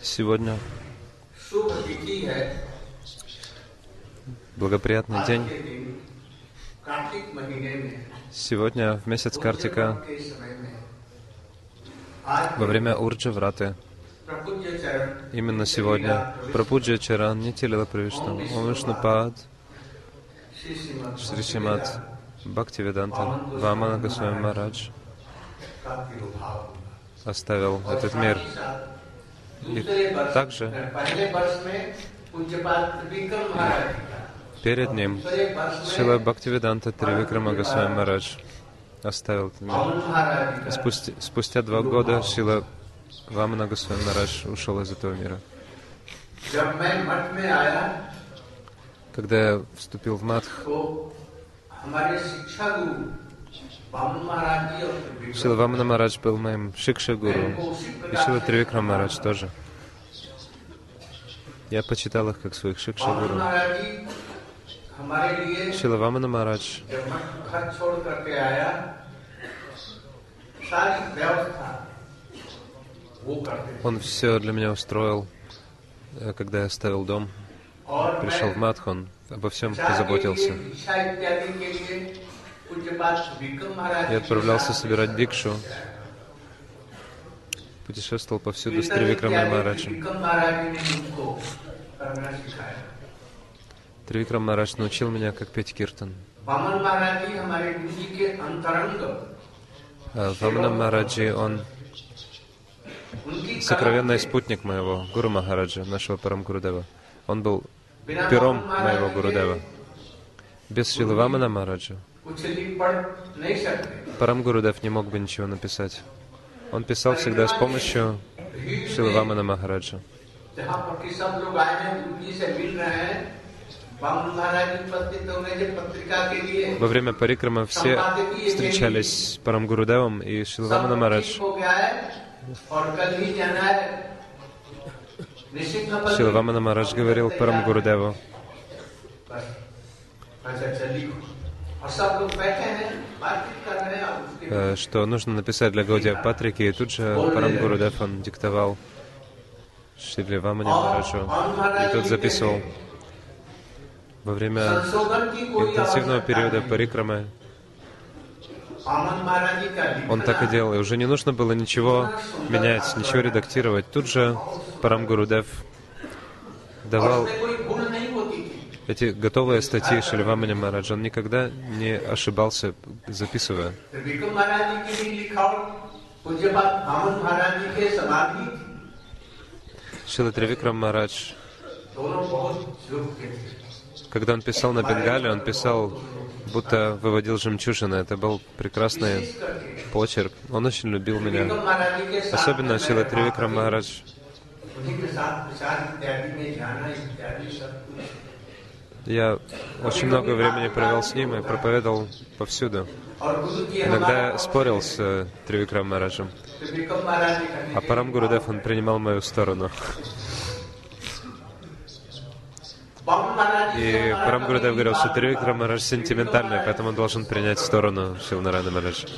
Сегодня благоприятный день. Сегодня в месяц Картика во время Урджи Враты. Именно сегодня Прапуджа Чаран Нитилила Правишна, Омишнупад, Шришимат, Бхактивиданта, Вамана Госвами Марадж оставил этот мир. И также перед ним Шила Бхактивиданта Тривикрама Госвами Марадж оставил этот мир. Спустя, спустя два года Шила Вамана Госвами Марадж ушел из этого мира. Когда я вступил в Матх, Шила Вамана Марадж был моим шикша-гуру, и Шила Тривикрам Марадж тоже. Я почитал их как своих шикша-гуру. Шила Вамана Марадж он все для меня устроил, э, когда я ставил дом, пришел в Матхон, обо всем позаботился. Я отправлялся собирать бикшу, путешествовал повсюду с Тривикрам Мараджем. Тривикрам Марадж научил меня, как петь киртан. А, Вамана Мараджи, он сокровенный спутник моего, Гуру Махараджа, нашего Парамгурудева. Он был пером моего Гурудева. Без Шилы Вамана Мараджа Парамгурудев не мог бы ничего написать. Он писал всегда с помощью Шилвамана Махараджа. Во время парикрама все встречались с Парамгурудевом и Шилвамана Махарадж. Шилвамана Махарадж говорил Парамгурудеву. Э, что нужно написать для Гаудия Патрики, и тут же Парамгуру Дефан диктовал Шрили Вамани Мараджу, и тут записывал. Во время интенсивного периода парикрамы он так и делал, и уже не нужно было ничего менять, ничего редактировать. Тут же Парамгуру Дев давал эти готовые статьи Шаливамани Мараджа, он никогда не ошибался, записывая. Шила Тривикрам Марадж, когда он писал на Бенгале, он писал, будто выводил жемчужины. Это был прекрасный почерк. Он очень любил меня. Особенно Шила Тривикрам Марадж. Я очень много времени провел с ним и проповедовал повсюду. Иногда я спорил с э, Тривикрам Мараджем. А Парам Гурудев, он принимал мою сторону. И Парам Гурудев говорил, что Тривикрам Марадж сентиментальный, поэтому он должен принять сторону Шилнарана Мараджа.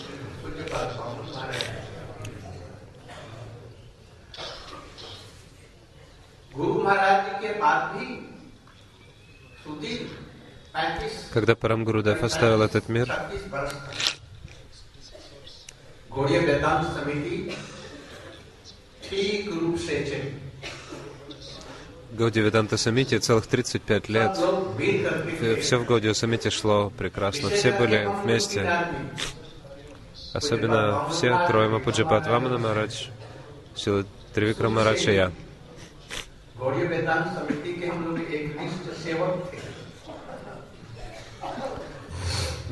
Когда Парамгурудев оставил этот мир, Годи Веданта Самити целых 35 лет. Э, все в Годи Самити шло прекрасно. Все были вместе. Особенно все трое Мапуджипат Вамана Марадж, Сила Тривикра Марадж и я. गौड़ीय वेदांत समिति के हम लोग एक निष्ठ सेवक थे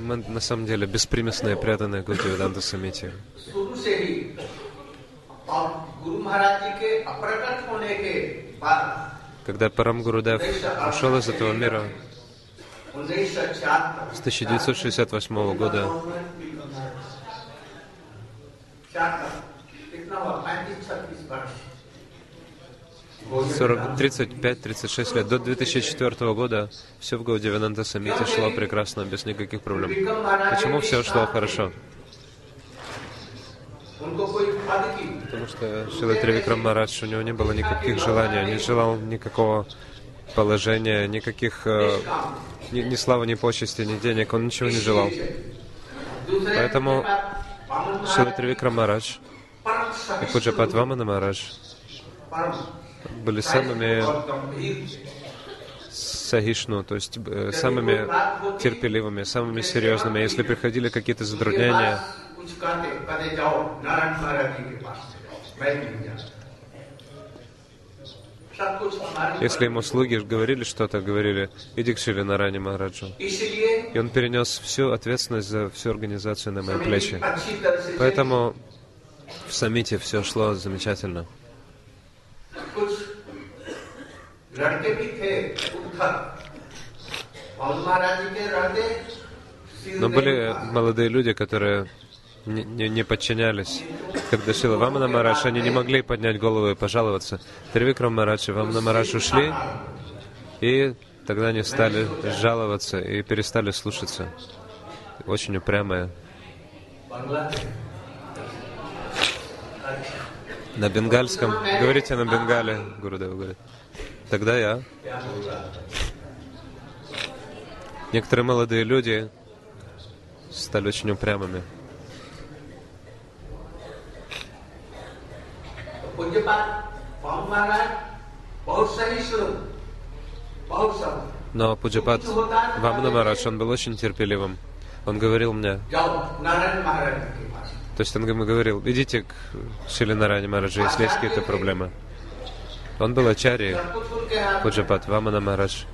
Мы на самом деле беспримесные, преданные Гауди Веданта Самити. शुरू से ही और गुरु महाराज जी के अप्रकट होने के बाद Когда Парам Гурудев ушел из этого мира उन्नीस सौ छिहत्तर с 1968 года, कितना हुआ पैंतीस छत्तीस वर्ष 40, 35-36 лет. До 2004 года все в Гаудивинанта Самите шло прекрасно, без никаких проблем. Почему все шло хорошо? Потому что Шила Тривикрам Марадж, у него не было никаких желаний, он не желал никакого положения, никаких э, ни, ни славы, ни почести, ни денег, он ничего не желал. Поэтому Шила Тривикрам Марадж и Пуджапат Вамана Марадж были самыми сахишну, то есть э, самыми терпеливыми, самыми серьезными. Если приходили какие-то затруднения, если ему слуги говорили что-то, говорили, иди к Шили Нарани Махараджу. И он перенес всю ответственность за всю организацию на мои плечи. Поэтому в саммите все шло замечательно. Но были молодые люди, которые не, не, не подчинялись. Когда Шила Вамана Марадж, они не могли поднять голову и пожаловаться. Тривикрам Марадж и Вамана Марадж ушли, и тогда они стали жаловаться и перестали слушаться. Очень упрямые. На бенгальском. Говорите на бенгале, Гурудев говорит. Тогда я. Некоторые молодые люди стали очень упрямыми. Но Пуджапат Вамна Марадж, он был очень терпеливым. Он говорил мне, то есть он ему говорил, идите к Шили Нарани Мараджи, если есть какие-то проблемы. Он был ачари, Пуджапат Вамана Марадж.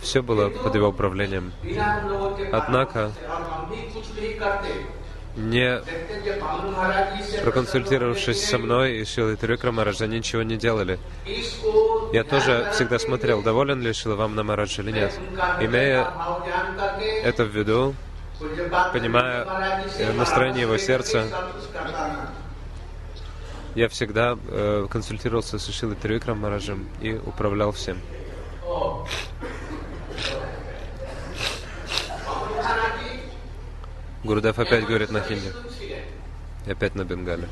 Все было под его управлением. Однако, не проконсультировавшись со мной и Шилой Трюкра Мараджа, ничего не делали. Я тоже всегда смотрел, доволен ли Шила вам на Марадж или нет. Имея это в виду, понимая настроение его сердца, я всегда э, консультировался с Шилой Трюкрам Мараджем и управлял всем. Гурудев опять говорит на хинди. И опять на бенгале.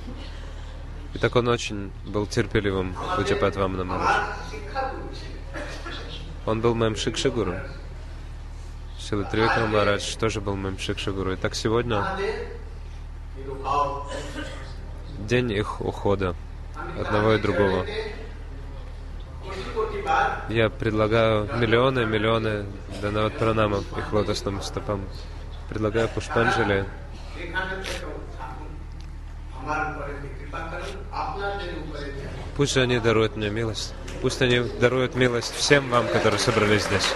И так он очень был терпеливым, Пуджапат Вамана Марадж. Он был моим шикшигуру. Шила Тривикра Марадж тоже был моим шикшигуру. И так сегодня день их ухода, одного и другого. Я предлагаю миллионы, миллионы данават пранамов их лотосным стопам. Предлагаю Пушпанджали. Пусть они даруют мне милость. Пусть они даруют милость всем вам, которые собрались здесь.